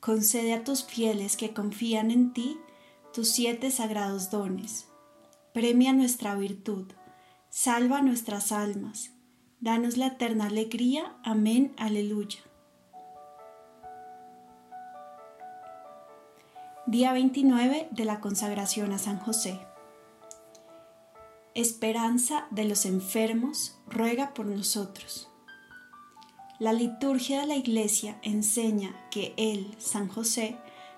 concede a tus fieles que confían en ti tus siete sagrados dones. Premia nuestra virtud, salva nuestras almas, danos la eterna alegría. Amén, aleluya. Día 29 de la consagración a San José. Esperanza de los enfermos, ruega por nosotros. La liturgia de la Iglesia enseña que Él, San José,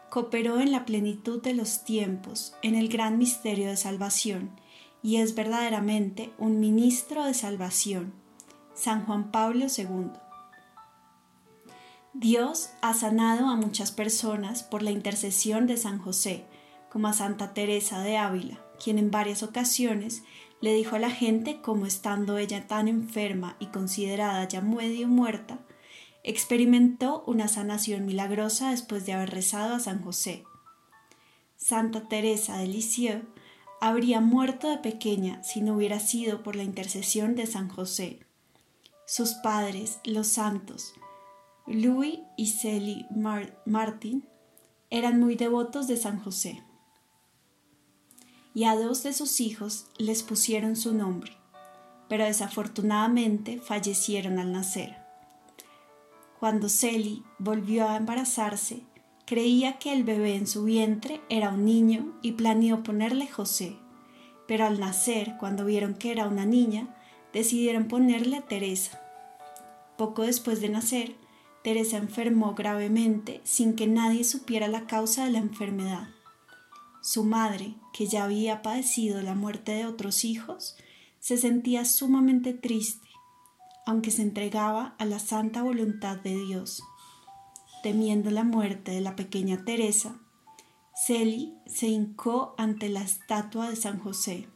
cooperó en la plenitud de los tiempos en el gran misterio de salvación y es verdaderamente un ministro de salvación. San Juan Pablo II. Dios ha sanado a muchas personas por la intercesión de San José, como a Santa Teresa de Ávila, quien en varias ocasiones le dijo a la gente cómo estando ella tan enferma y considerada ya medio muerta, experimentó una sanación milagrosa después de haber rezado a San José. Santa Teresa de Lisieux habría muerto de pequeña si no hubiera sido por la intercesión de San José. Sus padres, los santos, Louis y Célie Martin, eran muy devotos de San José. Y a dos de sus hijos les pusieron su nombre, pero desafortunadamente fallecieron al nacer. Cuando Celi volvió a embarazarse, creía que el bebé en su vientre era un niño y planeó ponerle José, pero al nacer, cuando vieron que era una niña, decidieron ponerle Teresa. Poco después de nacer, Teresa enfermó gravemente sin que nadie supiera la causa de la enfermedad. Su madre, que ya había padecido la muerte de otros hijos, se sentía sumamente triste aunque se entregaba a la santa voluntad de Dios. Temiendo la muerte de la pequeña Teresa, Celi se hincó ante la estatua de San José,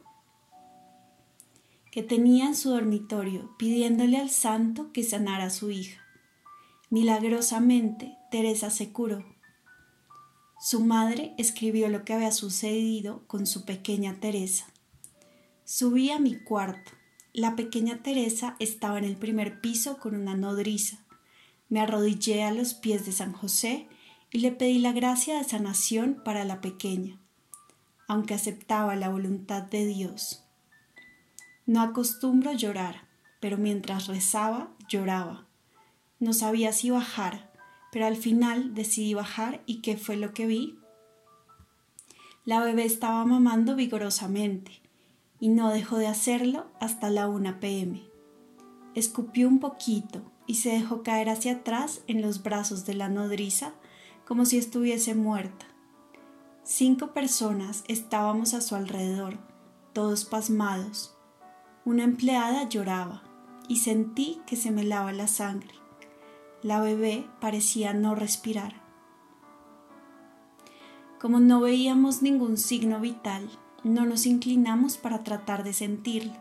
que tenía en su dormitorio, pidiéndole al santo que sanara a su hija. Milagrosamente, Teresa se curó. Su madre escribió lo que había sucedido con su pequeña Teresa. Subí a mi cuarto, la pequeña Teresa estaba en el primer piso con una nodriza. Me arrodillé a los pies de San José y le pedí la gracia de sanación para la pequeña, aunque aceptaba la voluntad de Dios. No acostumbro llorar, pero mientras rezaba lloraba. No sabía si bajar, pero al final decidí bajar y ¿qué fue lo que vi? La bebé estaba mamando vigorosamente y no dejó de hacerlo hasta la 1 pm. Escupió un poquito y se dejó caer hacia atrás en los brazos de la nodriza como si estuviese muerta. Cinco personas estábamos a su alrededor, todos pasmados. Una empleada lloraba y sentí que se me lava la sangre. La bebé parecía no respirar. Como no veíamos ningún signo vital, no nos inclinamos para tratar de sentirlo,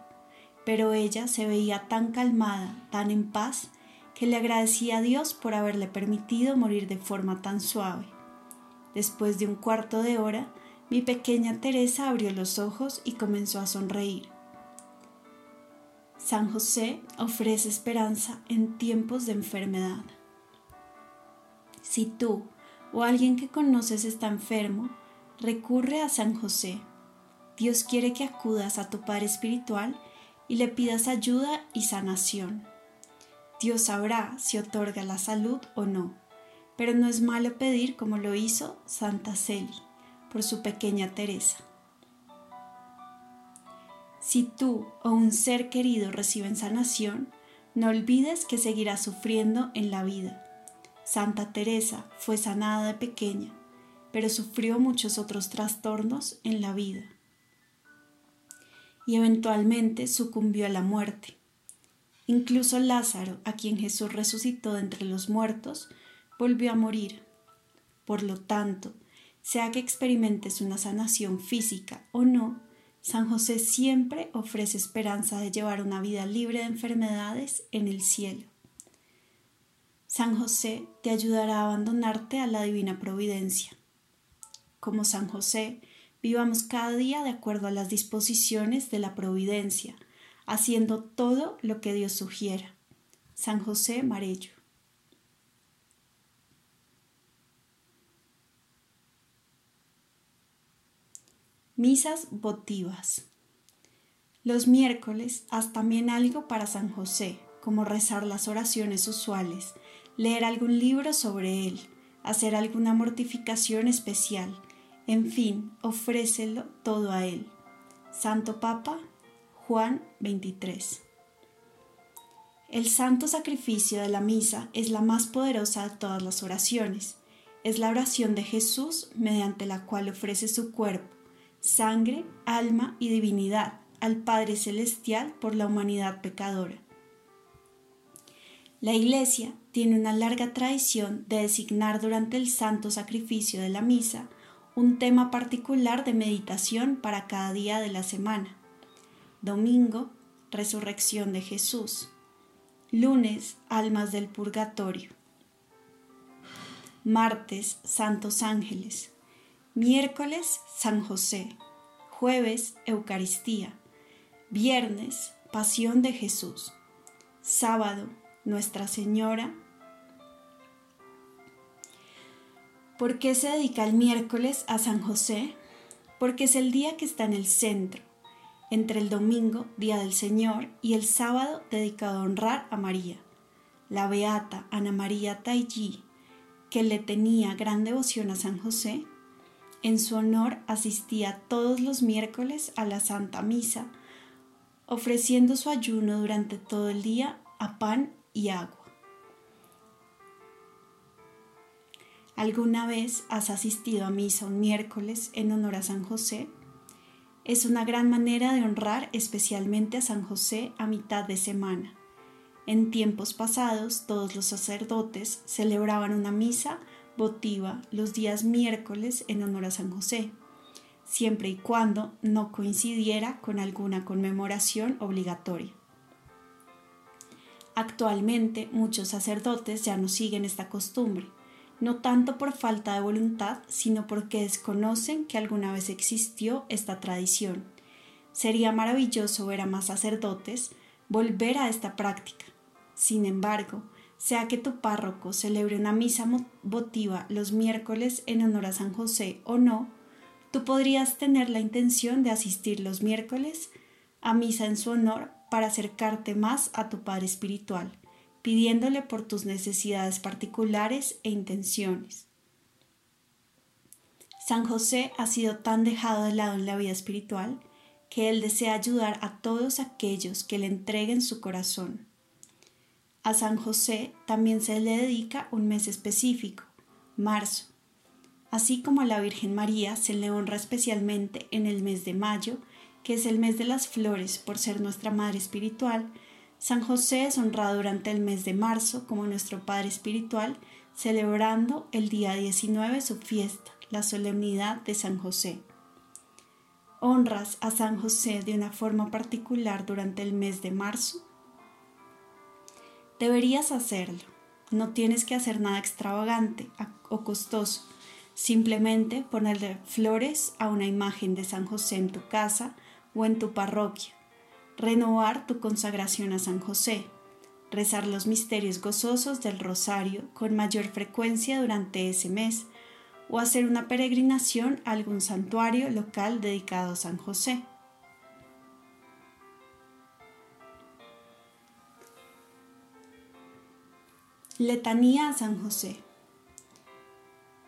pero ella se veía tan calmada, tan en paz, que le agradecía a Dios por haberle permitido morir de forma tan suave. Después de un cuarto de hora, mi pequeña Teresa abrió los ojos y comenzó a sonreír. San José ofrece esperanza en tiempos de enfermedad. Si tú o alguien que conoces está enfermo, recurre a San José Dios quiere que acudas a tu Padre Espiritual y le pidas ayuda y sanación. Dios sabrá si otorga la salud o no, pero no es malo pedir como lo hizo Santa Celi por su pequeña Teresa. Si tú o un ser querido reciben sanación, no olvides que seguirás sufriendo en la vida. Santa Teresa fue sanada de pequeña, pero sufrió muchos otros trastornos en la vida y eventualmente sucumbió a la muerte. Incluso Lázaro, a quien Jesús resucitó de entre los muertos, volvió a morir. Por lo tanto, sea que experimentes una sanación física o no, San José siempre ofrece esperanza de llevar una vida libre de enfermedades en el cielo. San José te ayudará a abandonarte a la divina providencia. Como San José, vivamos cada día de acuerdo a las disposiciones de la providencia, haciendo todo lo que Dios sugiera. San José Marello. Misas votivas. Los miércoles haz también algo para San José, como rezar las oraciones usuales, leer algún libro sobre él, hacer alguna mortificación especial, en fin, ofrécelo todo a él. Santo Papa Juan 23. El santo sacrificio de la misa es la más poderosa de todas las oraciones. Es la oración de Jesús mediante la cual ofrece su cuerpo sangre, alma y divinidad al Padre Celestial por la humanidad pecadora. La Iglesia tiene una larga tradición de designar durante el santo sacrificio de la misa un tema particular de meditación para cada día de la semana. Domingo, resurrección de Jesús. Lunes, almas del purgatorio. Martes, santos ángeles. Miércoles, San José. Jueves, Eucaristía. Viernes, Pasión de Jesús. Sábado, Nuestra Señora. ¿Por qué se dedica el miércoles a San José? Porque es el día que está en el centro, entre el domingo, Día del Señor, y el sábado dedicado a honrar a María. La beata Ana María Taillí, que le tenía gran devoción a San José, en su honor asistía todos los miércoles a la Santa Misa, ofreciendo su ayuno durante todo el día a pan y agua. ¿Alguna vez has asistido a misa un miércoles en honor a San José? Es una gran manera de honrar especialmente a San José a mitad de semana. En tiempos pasados todos los sacerdotes celebraban una misa votiva los días miércoles en honor a San José, siempre y cuando no coincidiera con alguna conmemoración obligatoria. Actualmente muchos sacerdotes ya no siguen esta costumbre, no tanto por falta de voluntad, sino porque desconocen que alguna vez existió esta tradición. Sería maravilloso ver a más sacerdotes volver a esta práctica. Sin embargo, sea que tu párroco celebre una misa votiva los miércoles en honor a San José o no, tú podrías tener la intención de asistir los miércoles a misa en su honor para acercarte más a tu Padre Espiritual, pidiéndole por tus necesidades particulares e intenciones. San José ha sido tan dejado de lado en la vida espiritual que él desea ayudar a todos aquellos que le entreguen su corazón. A San José también se le dedica un mes específico, marzo. Así como a la Virgen María se le honra especialmente en el mes de mayo, que es el mes de las flores por ser nuestra Madre Espiritual, San José es honrado durante el mes de marzo como nuestro Padre Espiritual, celebrando el día 19 su fiesta, la solemnidad de San José. ¿Honras a San José de una forma particular durante el mes de marzo? Deberías hacerlo. No tienes que hacer nada extravagante o costoso. Simplemente ponerle flores a una imagen de San José en tu casa o en tu parroquia. Renovar tu consagración a San José. Rezar los misterios gozosos del rosario con mayor frecuencia durante ese mes o hacer una peregrinación a algún santuario local dedicado a San José. Letanía a San José.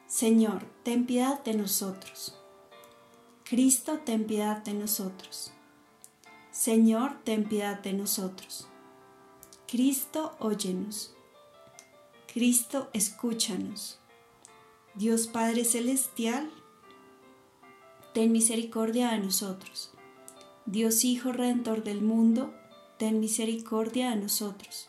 Señor, ten piedad de nosotros. Cristo, ten piedad de nosotros. Señor, ten piedad de nosotros. Cristo, óyenos. Cristo, escúchanos. Dios Padre Celestial, ten misericordia de nosotros. Dios Hijo Redentor del mundo, ten misericordia de nosotros.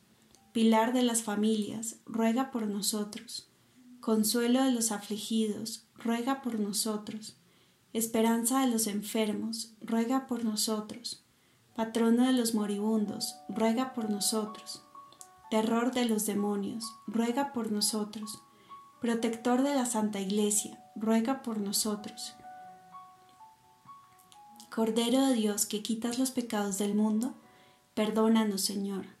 Pilar de las familias, ruega por nosotros. Consuelo de los afligidos, ruega por nosotros. Esperanza de los enfermos, ruega por nosotros. Patrono de los moribundos, ruega por nosotros. Terror de los demonios, ruega por nosotros. Protector de la Santa Iglesia, ruega por nosotros. Cordero de Dios que quitas los pecados del mundo, perdónanos, Señor.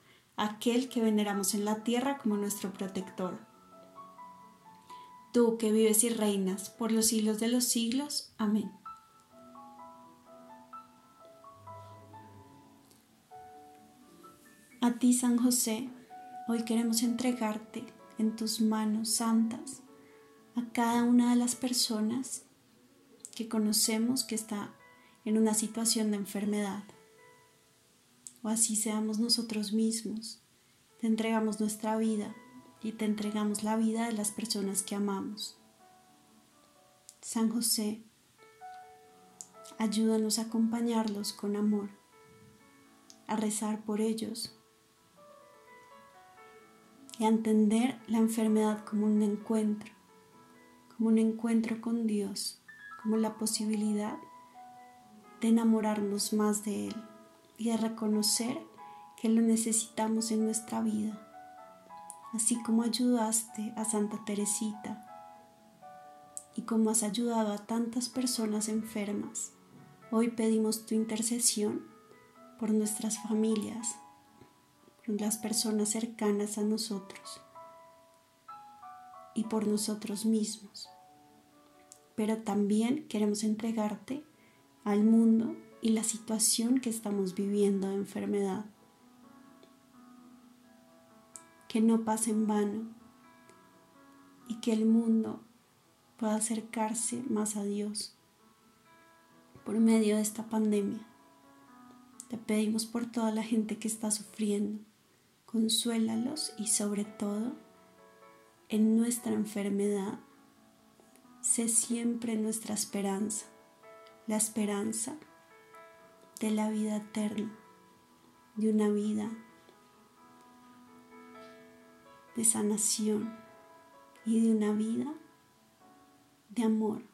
aquel que veneramos en la tierra como nuestro protector tú que vives y reinas por los siglos de los siglos. Amén. A ti, San José, hoy queremos entregarte en tus manos santas a cada una de las personas que conocemos que está en una situación de enfermedad. O así seamos nosotros mismos. Te entregamos nuestra vida y te entregamos la vida de las personas que amamos. San José, ayúdanos a acompañarlos con amor, a rezar por ellos y a entender la enfermedad como un encuentro, como un encuentro con Dios, como la posibilidad de enamorarnos más de Él y de reconocer que lo necesitamos en nuestra vida así como ayudaste a Santa Teresita y como has ayudado a tantas personas enfermas, hoy pedimos tu intercesión por nuestras familias, por las personas cercanas a nosotros y por nosotros mismos. Pero también queremos entregarte al mundo y la situación que estamos viviendo de enfermedad que no pase en vano y que el mundo pueda acercarse más a Dios por medio de esta pandemia. Te pedimos por toda la gente que está sufriendo, consuélalos y sobre todo en nuestra enfermedad, sé siempre nuestra esperanza, la esperanza de la vida eterna, de una vida de sanación y de una vida de amor.